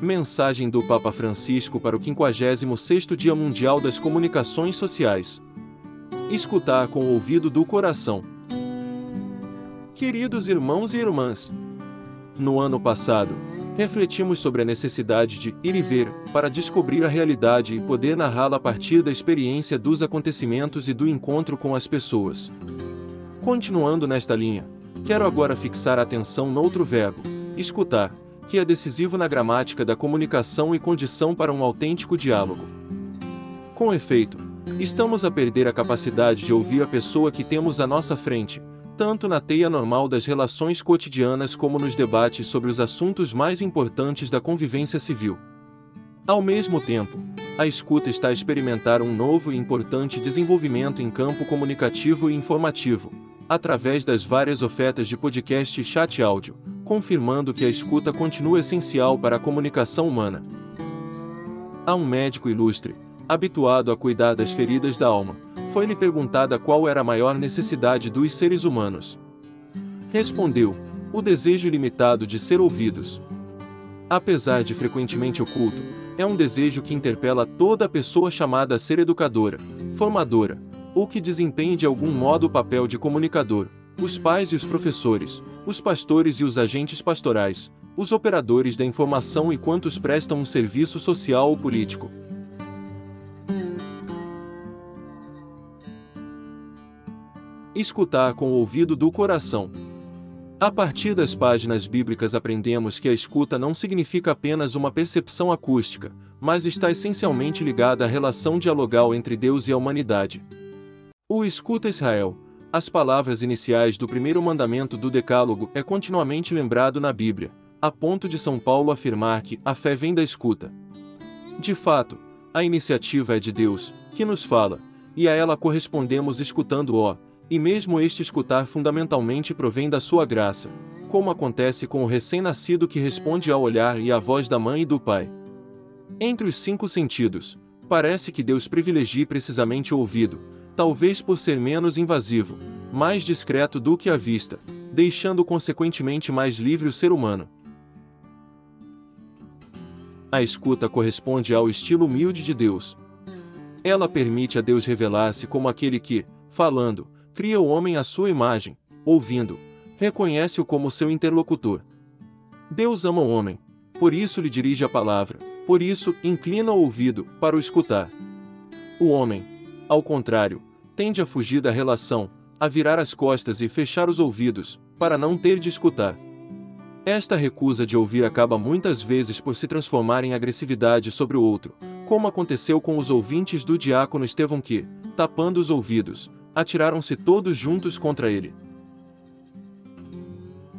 Mensagem do Papa Francisco para o 56º Dia Mundial das Comunicações Sociais. Escutar com o ouvido do coração. Queridos irmãos e irmãs, no ano passado, refletimos sobre a necessidade de ir e ver para descobrir a realidade e poder narrá-la a partir da experiência dos acontecimentos e do encontro com as pessoas. Continuando nesta linha, quero agora fixar a atenção noutro verbo, escutar que é decisivo na gramática da comunicação e condição para um autêntico diálogo. Com efeito, estamos a perder a capacidade de ouvir a pessoa que temos à nossa frente, tanto na teia normal das relações cotidianas como nos debates sobre os assuntos mais importantes da convivência civil. Ao mesmo tempo, a escuta está a experimentar um novo e importante desenvolvimento em campo comunicativo e informativo, através das várias ofertas de podcast e chat áudio, confirmando que a escuta continua essencial para a comunicação humana. Há um médico ilustre, habituado a cuidar das feridas da alma, foi-lhe perguntada qual era a maior necessidade dos seres humanos. Respondeu: o desejo ilimitado de ser ouvidos. Apesar de frequentemente oculto, é um desejo que interpela toda pessoa chamada a ser educadora, formadora, ou que desempenhe de algum modo o papel de comunicador, os pais e os professores, os pastores e os agentes pastorais, os operadores da informação e quantos prestam um serviço social ou político. Escutar com o ouvido do coração. A partir das páginas bíblicas aprendemos que a escuta não significa apenas uma percepção acústica, mas está essencialmente ligada à relação dialogal entre Deus e a humanidade. O escuta Israel, as palavras iniciais do primeiro mandamento do Decálogo é continuamente lembrado na Bíblia, a ponto de São Paulo afirmar que a fé vem da escuta. De fato, a iniciativa é de Deus, que nos fala, e a ela correspondemos escutando-o, e mesmo este escutar fundamentalmente provém da sua graça, como acontece com o recém-nascido que responde ao olhar e à voz da mãe e do pai. Entre os cinco sentidos, parece que Deus privilegie precisamente o ouvido, talvez por ser menos invasivo, mais discreto do que a vista, deixando consequentemente mais livre o ser humano. A escuta corresponde ao estilo humilde de Deus. Ela permite a Deus revelar-se como aquele que, falando, cria o homem à sua imagem, ouvindo, reconhece-o como seu interlocutor. Deus ama o homem, por isso lhe dirige a palavra, por isso inclina o ouvido para o escutar. O homem, ao contrário, tende a fugir da relação, a virar as costas e fechar os ouvidos, para não ter de escutar. Esta recusa de ouvir acaba muitas vezes por se transformar em agressividade sobre o outro, como aconteceu com os ouvintes do diácono Estevão que, tapando os ouvidos, atiraram-se todos juntos contra ele.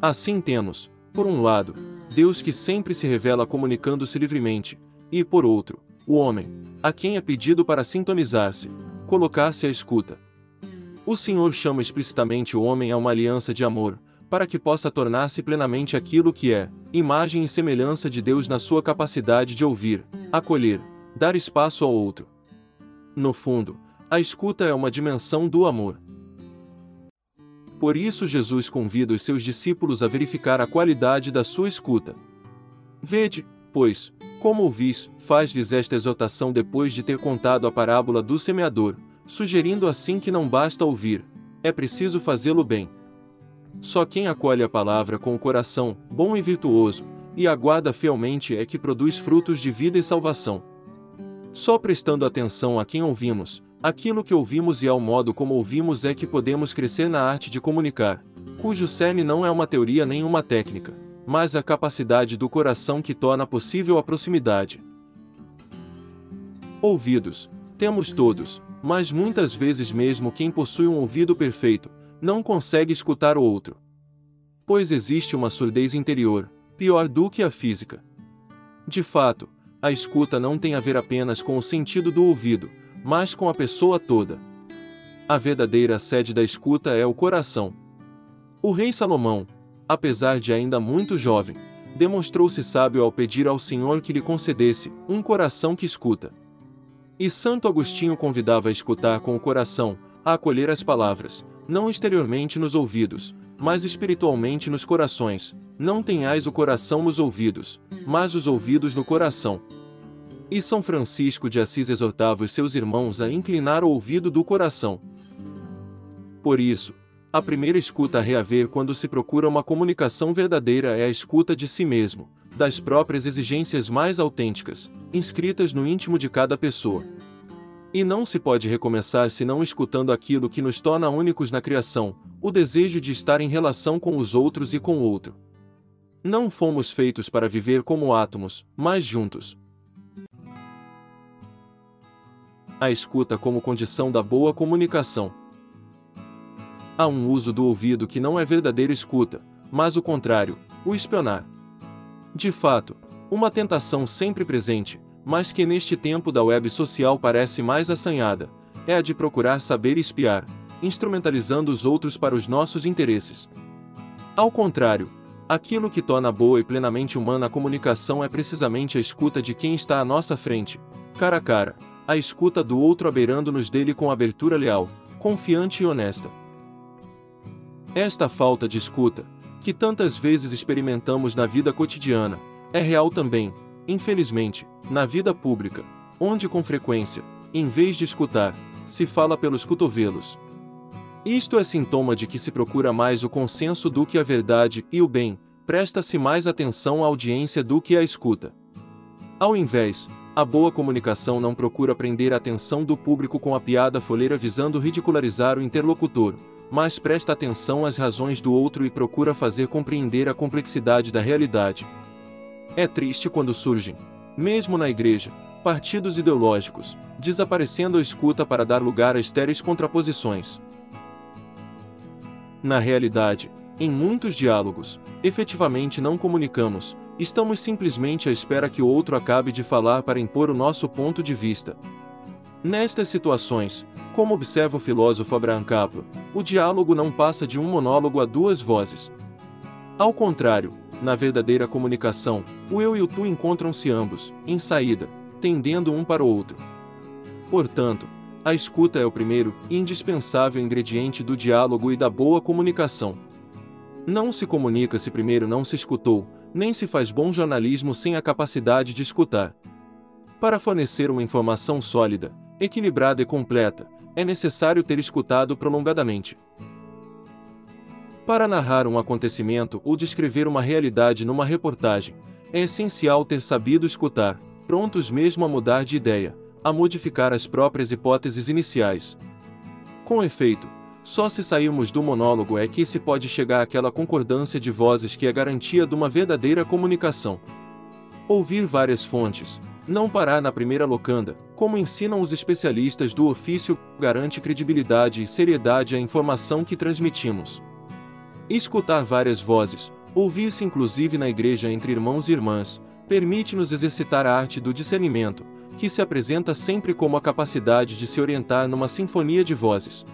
Assim temos, por um lado, Deus que sempre se revela comunicando-se livremente, e por outro, o homem, a quem é pedido para sintonizar-se, colocar-se à escuta. O Senhor chama explicitamente o homem a uma aliança de amor, para que possa tornar-se plenamente aquilo que é, imagem e semelhança de Deus na sua capacidade de ouvir, acolher, dar espaço ao outro. No fundo, a escuta é uma dimensão do amor. Por isso, Jesus convida os seus discípulos a verificar a qualidade da sua escuta. Vede, pois, como ouvis, faz-lhes esta exortação depois de ter contado a parábola do semeador, sugerindo assim que não basta ouvir, é preciso fazê-lo bem. Só quem acolhe a palavra com o coração, bom e virtuoso, e aguarda fielmente é que produz frutos de vida e salvação. Só prestando atenção a quem ouvimos, aquilo que ouvimos e ao modo como ouvimos é que podemos crescer na arte de comunicar, cujo cerne não é uma teoria nem uma técnica mas a capacidade do coração que torna possível a proximidade. Ouvidos, temos todos, mas muitas vezes mesmo quem possui um ouvido perfeito, não consegue escutar o outro. Pois existe uma surdez interior, pior do que a física. De fato, a escuta não tem a ver apenas com o sentido do ouvido, mas com a pessoa toda. A verdadeira sede da escuta é o coração. O rei Salomão, apesar de ainda muito jovem, demonstrou-se sábio ao pedir ao Senhor que lhe concedesse um coração que escuta. E Santo Agostinho convidava a escutar com o coração, a acolher as palavras, não exteriormente nos ouvidos, mas espiritualmente nos corações, Não tenhais o coração nos ouvidos, mas os ouvidos no coração. E São Francisco de Assis exortava os seus irmãos a inclinar o ouvido do coração. Por isso, a primeira escuta a reaver quando se procura uma comunicação verdadeira é a escuta de si mesmo, das próprias exigências mais autênticas, inscritas no íntimo de cada pessoa. E não se pode recomeçar senão escutando aquilo que nos torna únicos na criação, o desejo de estar em relação com os outros e com o outro. Não fomos feitos para viver como átomos, mas juntos. A escuta como condição da boa comunicação. Há um uso do ouvido que não é verdadeira escuta, mas o contrário, o espionar. De fato, uma tentação sempre presente, mas que neste tempo da web social parece mais assanhada, é a de procurar saber espiar, instrumentalizando os outros para os nossos interesses. Ao contrário, aquilo que torna boa e plenamente humana a comunicação é precisamente a escuta de quem está à nossa frente, cara a cara, a escuta do outro abeirando-nos dele com abertura leal, confiante e honesta. Esta falta de escuta, que tantas vezes experimentamos na vida cotidiana, é real também, infelizmente, na vida pública, onde com frequência, em vez de escutar, se fala pelos cotovelos. Isto é sintoma de que se procura mais o consenso do que a verdade e o bem, presta-se mais atenção à audiência do que à escuta. Ao invés, a boa comunicação não procura prender a atenção do público com a piada foleira visando ridicularizar o interlocutor, mas presta atenção às razões do outro e procura fazer compreender a complexidade da realidade. É triste quando surgem, mesmo na igreja, partidos ideológicos, desaparecendo a escuta para dar lugar a estéreis contraposições. Na realidade, em muitos diálogos, efetivamente não comunicamos, estamos simplesmente à espera que o outro acabe de falar para impor o nosso ponto de vista. Nestas situações, como observa o filósofo Abraham Capro, o diálogo não passa de um monólogo a duas vozes. Ao contrário, na verdadeira comunicação, o eu e o tu encontram-se ambos, em saída, tendendo um para o outro. Portanto, a escuta é o primeiro e indispensável ingrediente do diálogo e da boa comunicação. Não se comunica se primeiro não se escutou, nem se faz bom jornalismo sem a capacidade de escutar. Para fornecer uma informação sólida, equilibrada e completa, é necessário ter escutado prolongadamente. Para narrar um acontecimento ou descrever uma realidade numa reportagem, é essencial ter sabido escutar, prontos mesmo a mudar de ideia, a modificar as próprias hipóteses iniciais. Com efeito, só se sairmos do monólogo é que se pode chegar àquela concordância de vozes que é garantia de uma verdadeira comunicação. Ouvir várias fontes, não parar na primeira locanda, como ensinam os especialistas do ofício, garante credibilidade e seriedade à informação que transmitimos. Escutar várias vozes, ouvir-se inclusive na igreja entre irmãos e irmãs, permite-nos exercitar a arte do discernimento, que se apresenta sempre como a capacidade de se orientar numa sinfonia de vozes.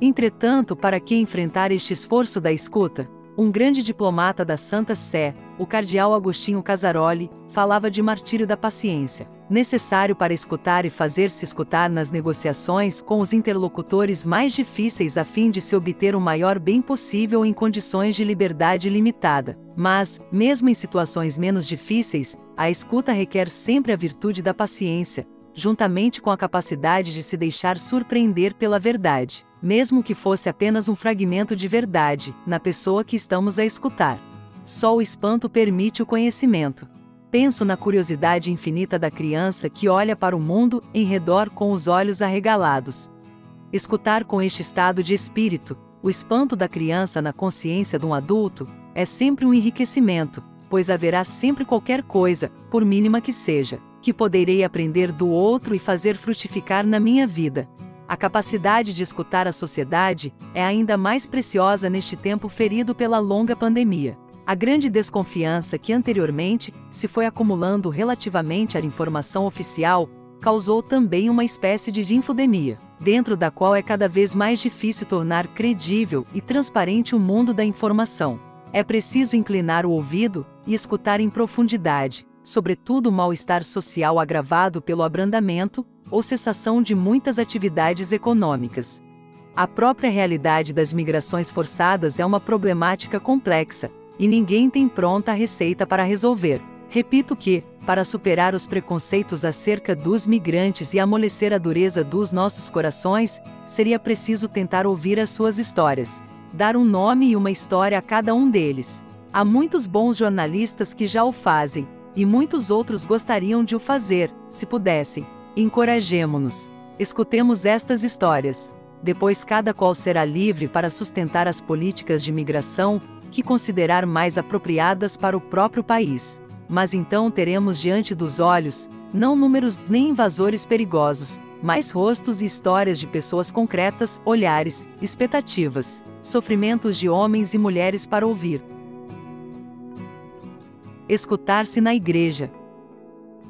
Entretanto, para que enfrentar este esforço da escuta, um grande diplomata da Santa Sé, o cardeal Agostinho Casaroli, falava de martírio da paciência, necessário para escutar e fazer-se escutar nas negociações com os interlocutores mais difíceis a fim de se obter o maior bem possível em condições de liberdade limitada. Mas, mesmo em situações menos difíceis, a escuta requer sempre a virtude da paciência, juntamente com a capacidade de se deixar surpreender pela verdade mesmo que fosse apenas um fragmento de verdade, na pessoa que estamos a escutar. Só o espanto permite o conhecimento. Penso na curiosidade infinita da criança que olha para o mundo em redor com os olhos arregalados. Escutar com este estado de espírito, o espanto da criança na consciência de um adulto, é sempre um enriquecimento, pois haverá sempre qualquer coisa, por mínima que seja, que poderei aprender do outro e fazer frutificar na minha vida. A capacidade de escutar a sociedade é ainda mais preciosa neste tempo ferido pela longa pandemia. A grande desconfiança que anteriormente se foi acumulando relativamente à informação oficial causou também uma espécie de infodemia, dentro da qual é cada vez mais difícil tornar credível e transparente o mundo da informação. É preciso inclinar o ouvido e escutar em profundidade, sobretudo o mal-estar social agravado pelo abrandamento, ou cessação de muitas atividades econômicas. A própria realidade das migrações forçadas é uma problemática complexa, e ninguém tem pronta a receita para resolver. Repito que, para superar os preconceitos acerca dos migrantes e amolecer a dureza dos nossos corações, seria preciso tentar ouvir as suas histórias. Dar um nome e uma história a cada um deles. Há muitos bons jornalistas que já o fazem, e muitos outros gostariam de o fazer, se pudessem. Encorajemo-nos. Escutemos estas histórias. Depois, cada qual será livre para sustentar as políticas de migração que considerar mais apropriadas para o próprio país. Mas então teremos diante dos olhos, não números nem invasores perigosos, mas rostos e histórias de pessoas concretas, olhares, expectativas, sofrimentos de homens e mulheres para ouvir. Escutar-se na igreja.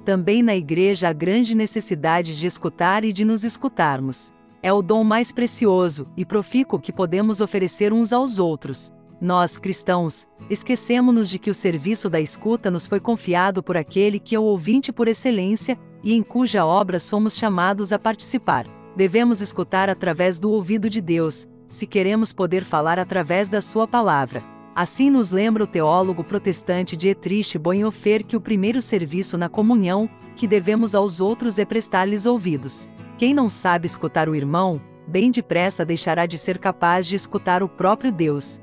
Também na igreja há grande necessidade de escutar e de nos escutarmos é o dom mais precioso e profícuo que podemos oferecer uns aos outros. Nós, cristãos, esquecemos-nos de que o serviço da escuta nos foi confiado por aquele que é o ouvinte por excelência e em cuja obra somos chamados a participar. Devemos escutar através do ouvido de Deus, se queremos poder falar através da Sua palavra. Assim nos lembra o teólogo protestante Dietrich Bonhoeffer que o primeiro serviço na comunhão que devemos aos outros é prestar-lhes ouvidos. Quem não sabe escutar o irmão, bem depressa deixará de ser capaz de escutar o próprio Deus.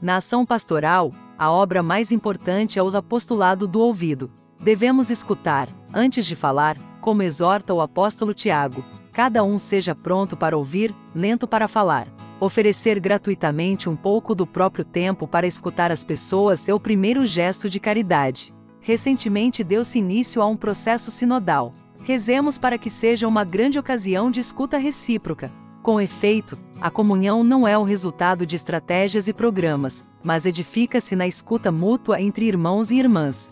Na ação pastoral, a obra mais importante é o apostolado do ouvido. Devemos escutar, antes de falar, como exorta o apóstolo Tiago: cada um seja pronto para ouvir, lento para falar. Oferecer gratuitamente um pouco do próprio tempo para escutar as pessoas é o primeiro gesto de caridade. Recentemente deu-se início a um processo sinodal. Rezemos para que seja uma grande ocasião de escuta recíproca. Com efeito, a comunhão não é o resultado de estratégias e programas, mas edifica-se na escuta mútua entre irmãos e irmãs.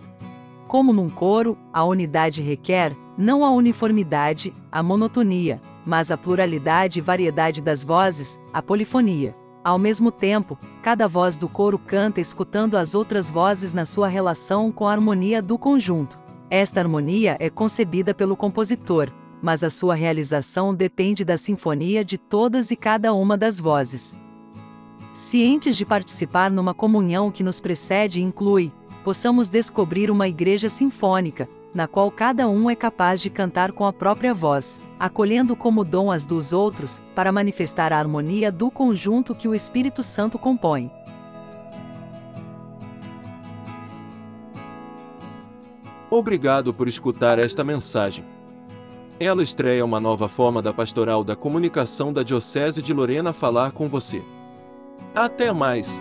Como num coro, a unidade requer, não a uniformidade, a monotonia, mas a pluralidade e variedade das vozes, a polifonia. Ao mesmo tempo, cada voz do coro canta escutando as outras vozes na sua relação com a harmonia do conjunto. Esta harmonia é concebida pelo compositor, mas a sua realização depende da sinfonia de todas e cada uma das vozes. Cientes de participar numa comunhão que nos precede e inclui, possamos descobrir uma igreja sinfônica, na qual cada um é capaz de cantar com a própria voz, acolhendo como dom as dos outros, para manifestar a harmonia do conjunto que o Espírito Santo compõe. Obrigado por escutar esta mensagem. Ela estreia uma nova forma da Pastoral da Comunicação da Diocese de Lorena falar com você. Até mais!